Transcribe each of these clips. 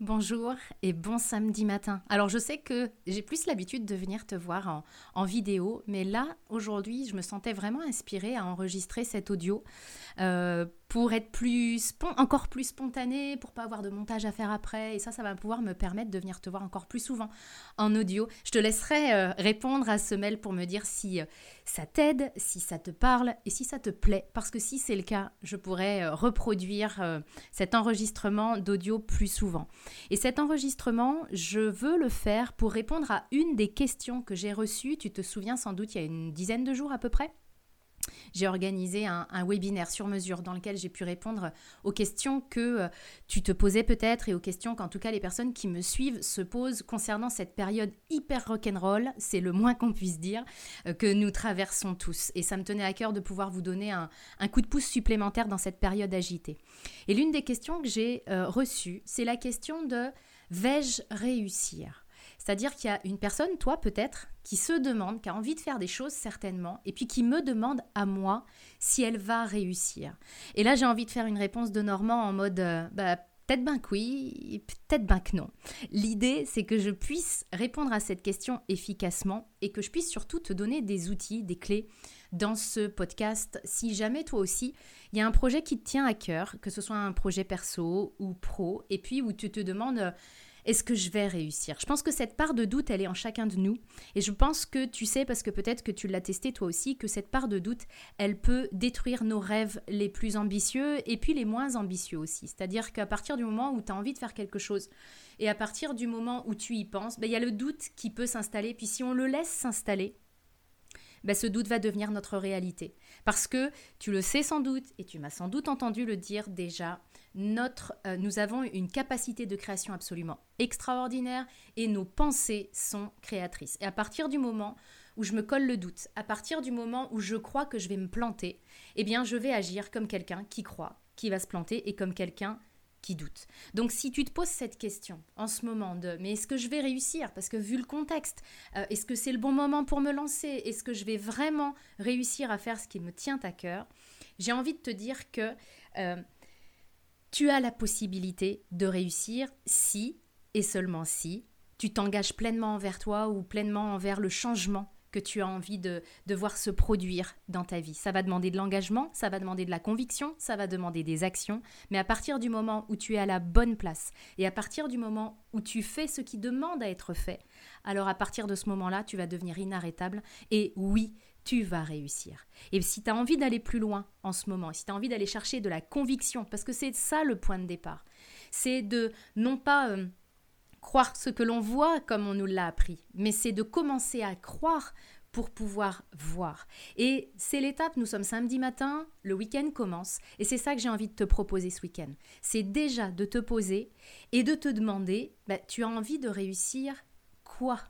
Bonjour et bon samedi matin. Alors je sais que j'ai plus l'habitude de venir te voir en, vidéo, mais là aujourd'hui je me sentais vraiment inspirée à enregistrer cet audio euh, pour être plus encore plus spontané, pour pas avoir de montage à faire après. Et ça, ça va pouvoir me permettre de venir te voir encore plus souvent en audio. Je te laisserai euh, répondre à ce mail pour me dire si euh, ça t'aide, si ça te parle et si ça te plaît. Parce que si c'est le cas, je pourrais euh, reproduire cet enregistrement d'audio plus souvent. Et cet enregistrement, je veux le faire pour répondre à une des questions que j'ai reçues. Tu te souviens sans doute il y a une dizaine de jours à peu près? J'ai organisé un, webinaire sur mesure dans lequel j'ai pu répondre aux questions que euh, tu te posais peut-être et aux questions qu'en tout cas les personnes qui me suivent se posent concernant cette période hyper rock'n'roll, c'est le moins qu'on puisse dire, euh, que nous traversons tous. Et ça me tenait à cœur de pouvoir vous donner un, coup de pouce supplémentaire dans cette période agitée. Et l'une des questions que j'ai euh, reçues, c'est la question de vais-je réussir? C'est-à-dire qu'il y a une personne, toi peut-être, qui se demande, qui a envie de faire des choses certainement, et puis qui me demande à moi si elle va réussir. Et là, j'ai envie de faire une réponse de Normand en mode, euh, bah, peut-être ben que oui, peut-être ben que non. L'idée, c'est que je puisse répondre à cette question efficacement et que je puisse surtout te donner des outils, des clés dans ce podcast. Si jamais toi aussi, il y a un projet qui te tient à cœur, que ce soit un projet perso ou pro, et puis où tu te demandes est-ce que je vais réussir? Je pense que cette part de doute, elle est en chacun de nous. Et je pense que tu sais, parce que peut-être que tu l'as testé toi aussi, que cette part de doute, elle peut détruire nos rêves les plus ambitieux et puis les moins ambitieux aussi. C'est-à-dire qu'à partir du moment où tu as envie de faire quelque chose, et à partir du moment où tu y penses, ben, il y a le doute qui peut s'installer. Puis si on le laisse s'installer, ben, ce doute va devenir notre réalité. Parce que tu le sais sans doute, et tu m'as sans doute entendu le dire déjà, notre, euh, nous avons une capacité de création absolument extraordinaire et nos pensées sont créatrices. Et à partir du moment où je me colle le doute, à partir du moment où je crois que je vais me planter, eh bien je vais agir comme quelqu'un qui croit, qui va se planter et comme quelqu'un Donc si tu te poses cette question en ce moment de mais est-ce que je vais réussir? Parce que vu le contexte, euh, est-ce que c'est le bon moment pour me lancer? Est-ce que je vais vraiment réussir à faire ce qui me tient à cœur? J'ai envie de te dire que euh, tu as la possibilité de réussir si et seulement si tu t'engages pleinement envers toi ou pleinement envers le changement que tu as envie de, de voir se produire dans ta vie. Ça va demander de l'engagement, ça va demander de la conviction, ça va demander des actions, mais à partir du moment où tu es à la bonne place et à partir du moment où tu fais ce qui demande à être fait, alors à partir de ce moment-là, tu vas devenir inarrêtable et oui, tu vas réussir. Et si tu as envie d'aller plus loin en ce moment, si tu as envie d'aller chercher de la conviction, parce que c'est ça le point de départ, c'est de non pas... Euh, croire ce que l'on voit comme on nous l'a appris, mais c'est de commencer à croire pour pouvoir voir. Et c'est l'étape, nous sommes samedi matin, le week-end commence, et c'est ça que j'ai envie de te proposer ce week-end. C'est déjà de te poser et de te demander, bah, tu as envie de réussir quoi?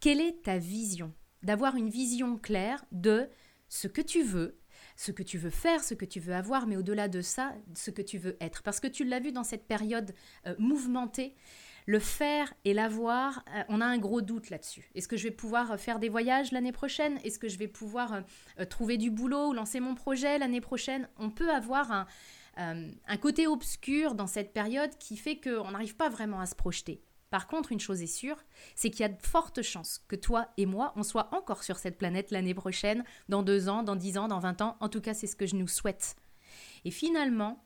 Quelle est ta vision? D'avoir une vision claire de ce que tu veux, ce que tu veux faire, ce que tu veux avoir, mais au-delà de ça, ce que tu veux être. Parce que tu l'as vu dans cette période euh, mouvementée, le faire et l'avoir, euh, on a un gros doute là-dessus. Est-ce que je vais pouvoir euh, faire des voyages l'année prochaine? Est-ce que je vais pouvoir euh, trouver du boulot ou lancer mon projet l'année prochaine? On peut avoir un, un côté obscur dans cette période qui fait qu'on n'arrive pas vraiment à se projeter. Par contre, une chose est sûre, c'est qu'il y a de fortes chances que toi et moi, on soit encore sur cette planète l'année prochaine, dans deux ans, dans dix ans, dans vingt ans. En tout cas, c'est ce que je nous souhaite. Et finalement,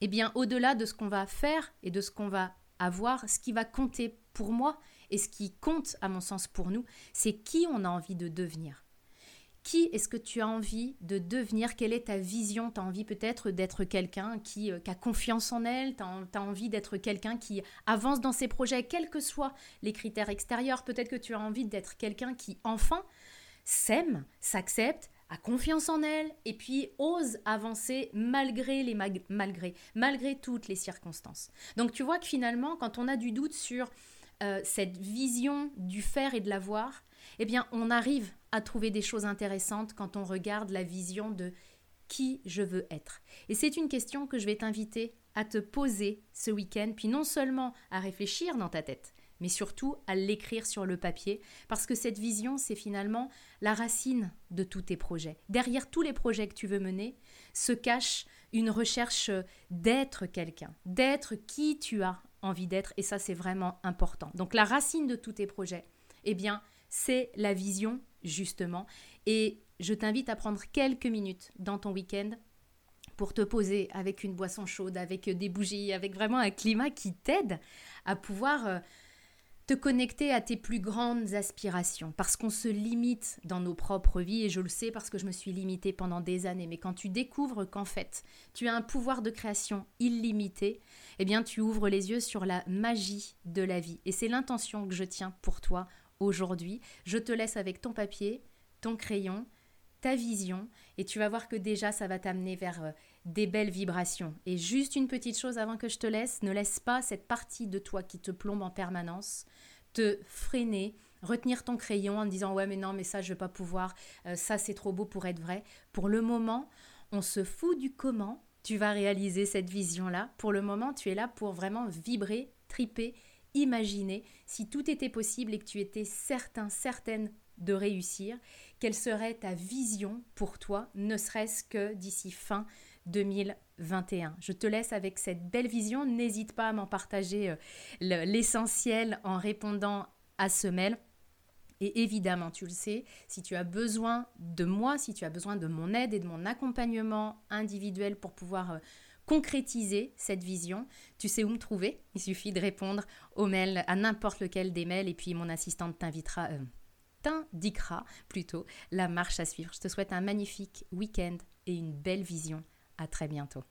eh bien, au-delà de ce qu'on va faire et de ce qu'on va à voir ce qui va compter pour moi et ce qui compte, à mon sens, pour nous, c'est qui on a envie de devenir. Qui est-ce que tu as envie de devenir? Quelle est ta vision? Tu as envie peut-être d'être quelqu'un qui, euh, a confiance en elle, tu as, envie d'être quelqu'un qui avance dans ses projets, quels que soient les critères extérieurs? Peut-être que tu as envie d'être quelqu'un qui, enfin, s'aime, s'accepte, a confiance en elle et puis ose avancer malgré les malgré malgré toutes les circonstances. Donc tu vois que finalement quand on a du doute sur euh, cette vision du faire et de l'avoir, eh bien on arrive à trouver des choses intéressantes quand on regarde la vision de qui je veux être. Et c'est une question que je vais t'inviter à te poser ce week-end, puis non seulement à réfléchir dans ta tête, mais surtout à l'écrire sur le papier, parce que cette vision, c'est finalement la racine de tous tes projets. Derrière tous les projets que tu veux mener se cache une recherche d'être quelqu'un, d'être qui tu as envie d'être et ça c'est vraiment important. Donc la racine de tous tes projets, eh bien, c'est la vision justement et je t'invite à prendre quelques minutes dans ton week-end pour te poser avec une boisson chaude, avec des bougies, avec vraiment un climat qui t'aide à pouvoir euh, te connecter à tes plus grandes aspirations, parce qu'on se limite dans nos propres vies, et je le sais parce que je me suis limitée pendant des années, mais quand tu découvres qu'en fait, tu as un pouvoir de création illimité, eh bien tu ouvres les yeux sur la magie de la vie. Et c'est l'intention que je tiens pour toi aujourd'hui. Je te laisse avec ton papier, ton crayon, ta vision, et tu vas voir que déjà ça va t'amener vers euh, des belles vibrations. Et juste une petite chose avant que je te laisse, ne laisse pas cette partie de toi qui te plombe en permanence te freiner, retenir ton crayon en disant ouais mais non mais ça je vais pas pouvoir, euh, ça c'est trop beau pour être vrai. Pour le moment, on se fout du comment tu vas réaliser cette vision-là. Pour le moment, tu es là pour vraiment vibrer, triper, imaginer si tout était possible et que tu étais certain, certaine de réussir, quelle serait ta vision pour toi, ne serait-ce que d'ici fin 2021. Je te laisse avec cette belle vision. N'hésite pas à m'en partager euh, l'essentiel en répondant à ce mail. Et évidemment, tu le sais, si tu as besoin de moi, si tu as besoin de mon aide et de mon accompagnement individuel pour pouvoir euh, concrétiser cette vision, tu sais où me trouver. Il suffit de répondre au mail, à n'importe lequel des mails, et puis mon assistante t'invitera, euh, t'indiquera plutôt la marche à suivre. Je te souhaite un magnifique week-end et une belle vision à très bientôt.